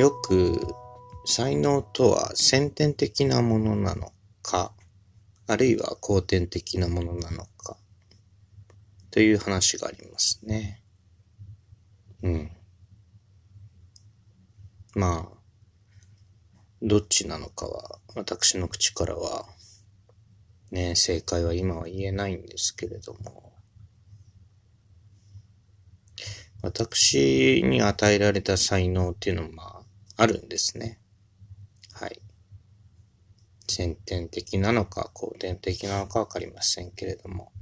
よく才能とは先天的なものなのか、あるいは後天的なものなのか、という話がありますね。うん。まあ、どっちなのかは、私の口からは、ね、正解は今は言えないんですけれども、私に与えられた才能っていうのもまあ、あるんですね。はい。先天的なのか後天的なのかわかりませんけれども、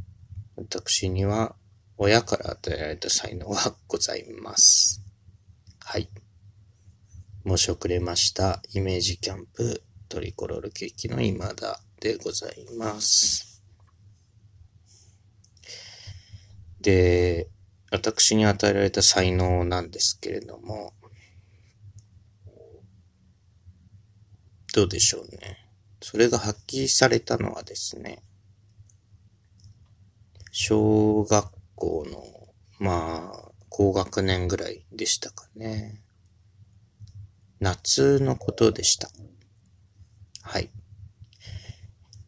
私には親から与えられた才能はございます。はい。申し遅れました。イメージキャンプトリコロールケーキの今田でございます。で、私に与えられた才能なんですけれども、どうでしょうね。それが発揮されたのはですね、小学校の、まあ、高学年ぐらいでしたかね。夏のことでした。はい。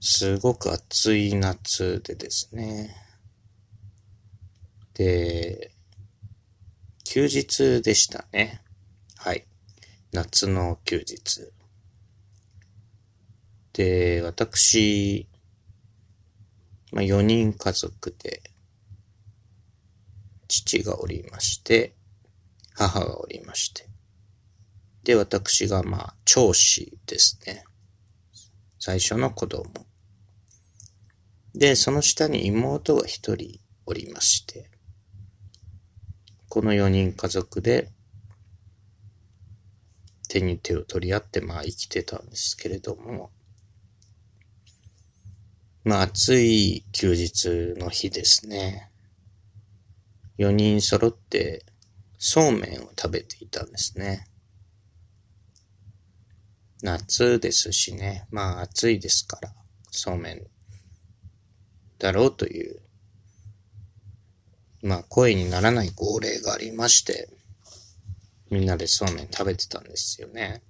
すごく暑い夏でですね。で、休日でしたね。はい。夏の休日。で、私、まあ、4人家族で、父がおりまして、母がおりまして、で、私がまあ、長子ですね。最初の子供。で、その下に妹が一人おりまして、この4人家族で手に手を取り合ってまあ生きてたんですけれども、まあ暑い休日の日ですね。4人揃ってそうめんを食べていたんですね。夏ですしね。まあ暑いですから、そうめんだろうという、まあ声にならない号令がありまして、みんなでそうめん食べてたんですよね。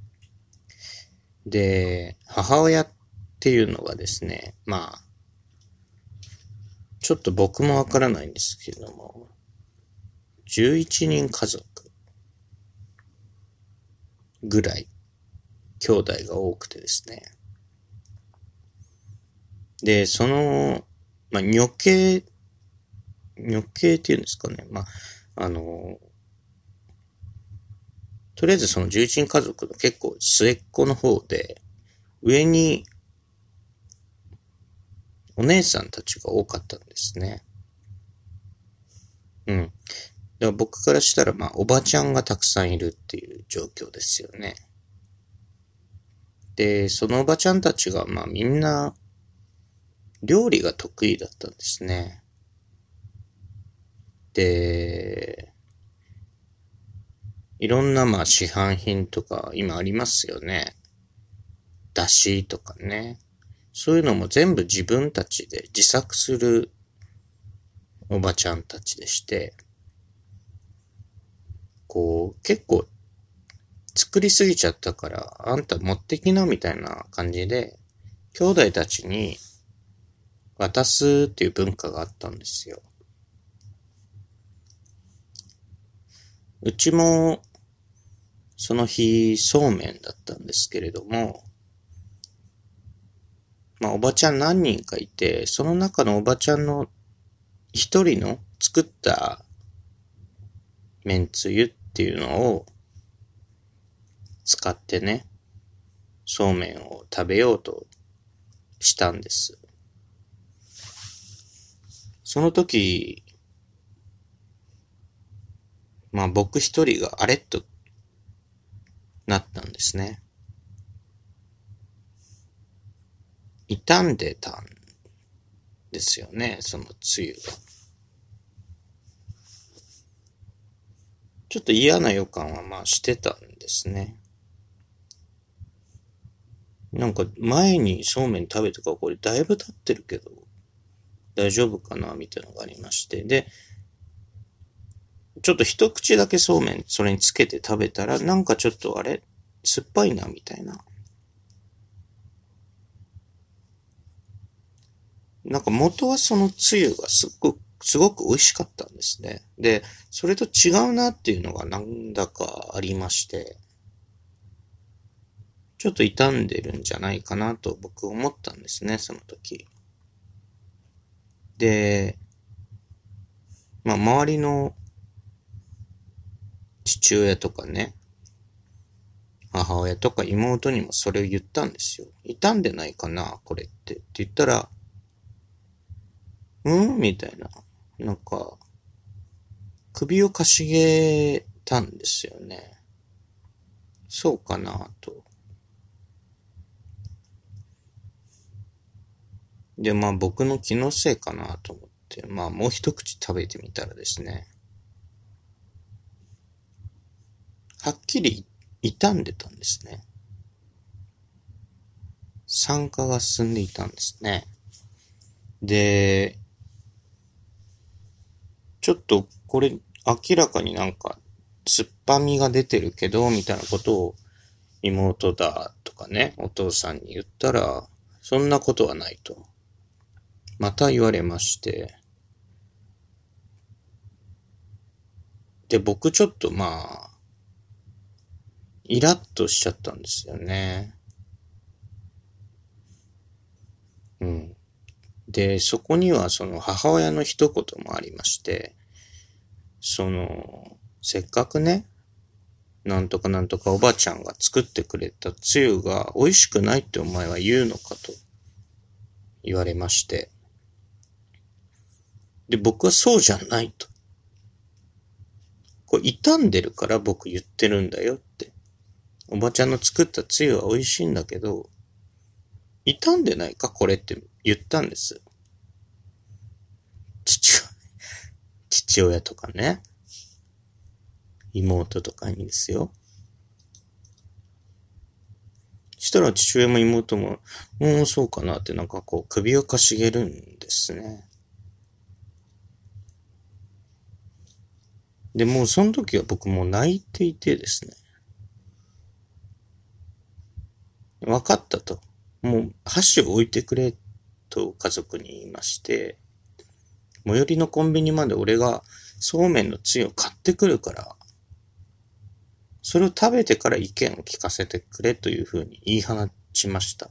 で、母親ってっていうのがですね、まあ、ちょっと僕もわからないんですけれども、11人家族ぐらい兄弟が多くてですね。で、その、まあ、女系、女系っていうんですかね。まあ、あの、とりあえずその重鎮家族の結構末っ子の方で、上にお姉さんたちが多かったんですね。うん。だから僕からしたら、まあ、おばちゃんがたくさんいるっていう状況ですよね。で、そのおばちゃんたちが、まあみんな、料理が得意だったんですね。で、いろんなまあ市販品とか今ありますよね。だしとかね。そういうのも全部自分たちで自作するおばちゃんたちでして、こう、結構作りすぎちゃったから、あんた持ってきなみたいな感じで、兄弟たちに渡すっていう文化があったんですよ。うちも、その日、そうめんだったんですけれども、まあ、おばちゃん何人かいて、その中のおばちゃんの一人の作っためんつゆっていうのを使ってね、そうめんを食べようとしたんです。その時、まあ僕一人があれっとなったんですね。傷んでたんですよね、そのつゆが。ちょっと嫌な予感はまあしてたんですね。なんか前にそうめん食べてからこれだいぶ経ってるけど、大丈夫かなみたいなのがありまして。で、ちょっと一口だけそうめんそれにつけて食べたら、なんかちょっとあれ酸っぱいな、みたいな。なんか元はそのつゆがすっごく、すごく美味しかったんですね。で、それと違うなっていうのがなんだかありまして、ちょっと傷んでるんじゃないかなと僕思ったんですね、その時。で、まあ周りの父親とかね、母親とか妹にもそれを言ったんですよ。傷んでないかなこれって。って言ったら、うん？みたいな。なんか、首をかしげたんですよね。そうかなと。で、まあ僕の気のせいかなと思って、まあもう一口食べてみたらですね、はっきり傷んでたんですね。酸化が進んでいたんですね。で、ちょっとこれ明らかになんか酸っぱみが出てるけど、みたいなことを妹だとかね、お父さんに言ったら、そんなことはないと。また言われまして、で、僕ちょっとまあ、イラッとしちゃったんですよね。うん。で、そこにはその母親の一言もありまして、その、せっかくね、なんとかなんとかおばあちゃんが作ってくれたつゆが美味しくないってお前は言うのかと言われまして、で、僕はそうじゃないと。これ傷んでるから僕言ってるんだよって。おばちゃんの作ったつゆは美味しいんだけど、傷んでないかこれって言ったんです。父親、父親とかね。妹とかにですよ。したら父親も妹も、もうそうかなってなんかこう首をかしげるんですね。で、もうその時は僕も泣いていてですね。分かったと。もう箸を置いてくれと家族に言いまして、最寄りのコンビニまで俺がそうめんのつゆを買ってくるから、それを食べてから意見を聞かせてくれというふうに言い放ちました。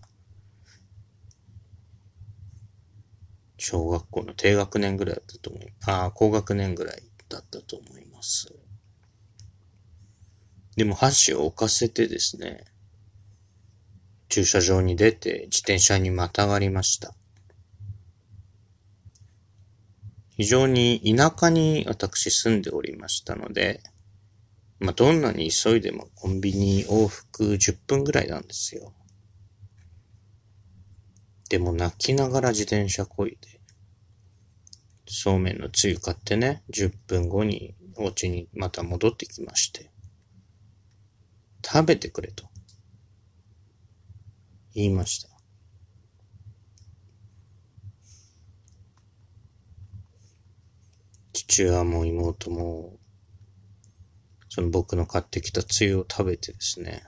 小学校の低学年ぐらいだったと思い、ああ、高学年ぐらいだったと思います。でも箸を置かせてですね、駐車場に出て自転車にまたがりました。非常に田舎に私住んでおりましたので、まあ、どんなに急いでもコンビニ往復10分ぐらいなんですよ。でも泣きながら自転車こいで、そうめんのつゆ買ってね、10分後にお家にまた戻ってきまして、食べてくれと言いました。父親も妹も、その僕の買ってきたつゆを食べてですね、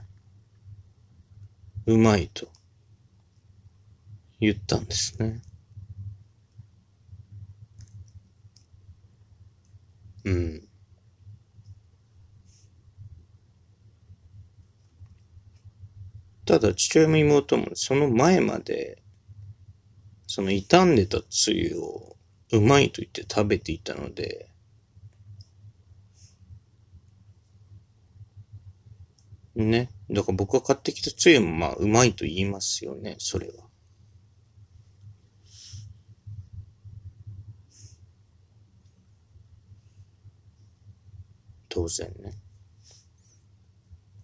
うまいと言ったんですね。うん。ただ父親も妹もその前まで、その傷んでたつゆをうまいと言って食べていたので、ね。だから僕が買ってきたつゆもまあうまいと言いますよね、それは。当然ね。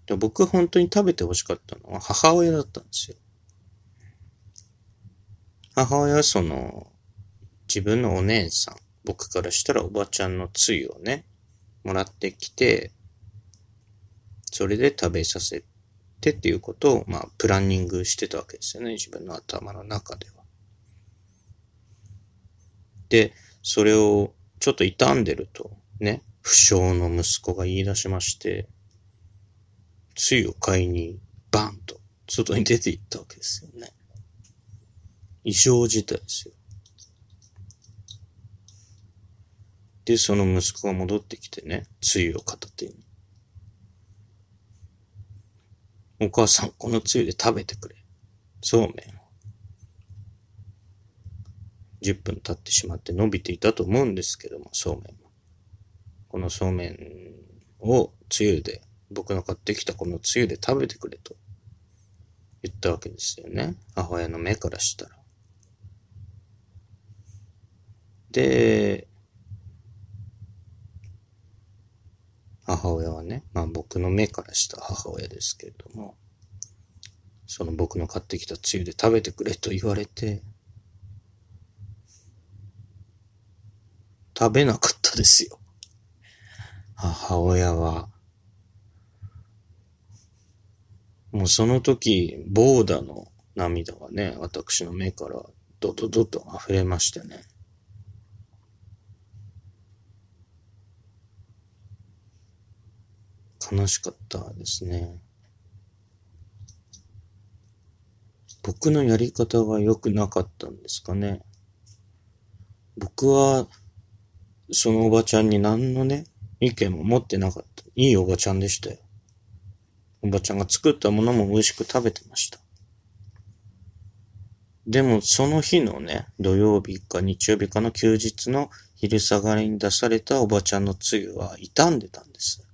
で僕が本当に食べて欲しかったのは母親だったんですよ。母親はその、自分のお姉さん、僕からしたらおばちゃんのつゆをね、もらってきて、それで食べさせてっていうことを、まあ、プランニングしてたわけですよね。自分の頭の中では。で、それをちょっと傷んでると、ね、不詳の息子が言い出しまして、つゆを買いに、バンと、外に出て行ったわけですよね。異常事態ですよ。で、その息子が戻ってきてね、つゆを片手に。お母さん、このつゆで食べてくれ。そうめんを。10分経ってしまって伸びていたと思うんですけども、そうめん。このそうめんをつゆで、僕の買ってきたこのつゆで食べてくれと言ったわけですよね。母親の目からしたら。で、母親はね、まあ僕の目からした母親ですけれども、その僕の買ってきたつゆで食べてくれと言われて、食べなかったですよ。母親は。もうその時、ボーダの涙がね、私の目からドドドと溢れましてね。悲しかったですね。僕のやり方が良くなかったんですかね。僕は、そのおばちゃんに何のね、意見も持ってなかった。いいおばちゃんでしたよ。おばちゃんが作ったものも美味しく食べてました。でも、その日のね、土曜日か日曜日かの休日の昼下がりに出されたおばちゃんのつゆは傷んでたんです。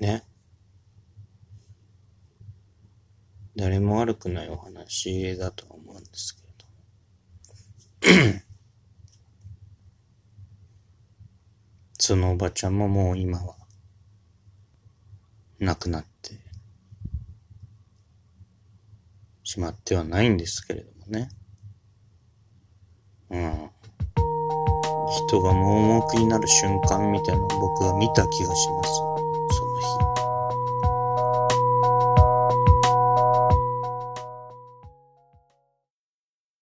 ね。誰も悪くないお話だと思うんですけれど。そのおばちゃんももう今は亡くなってしまってはないんですけれどもね。うん。人が盲目になる瞬間みたいなのを僕は見た気がします。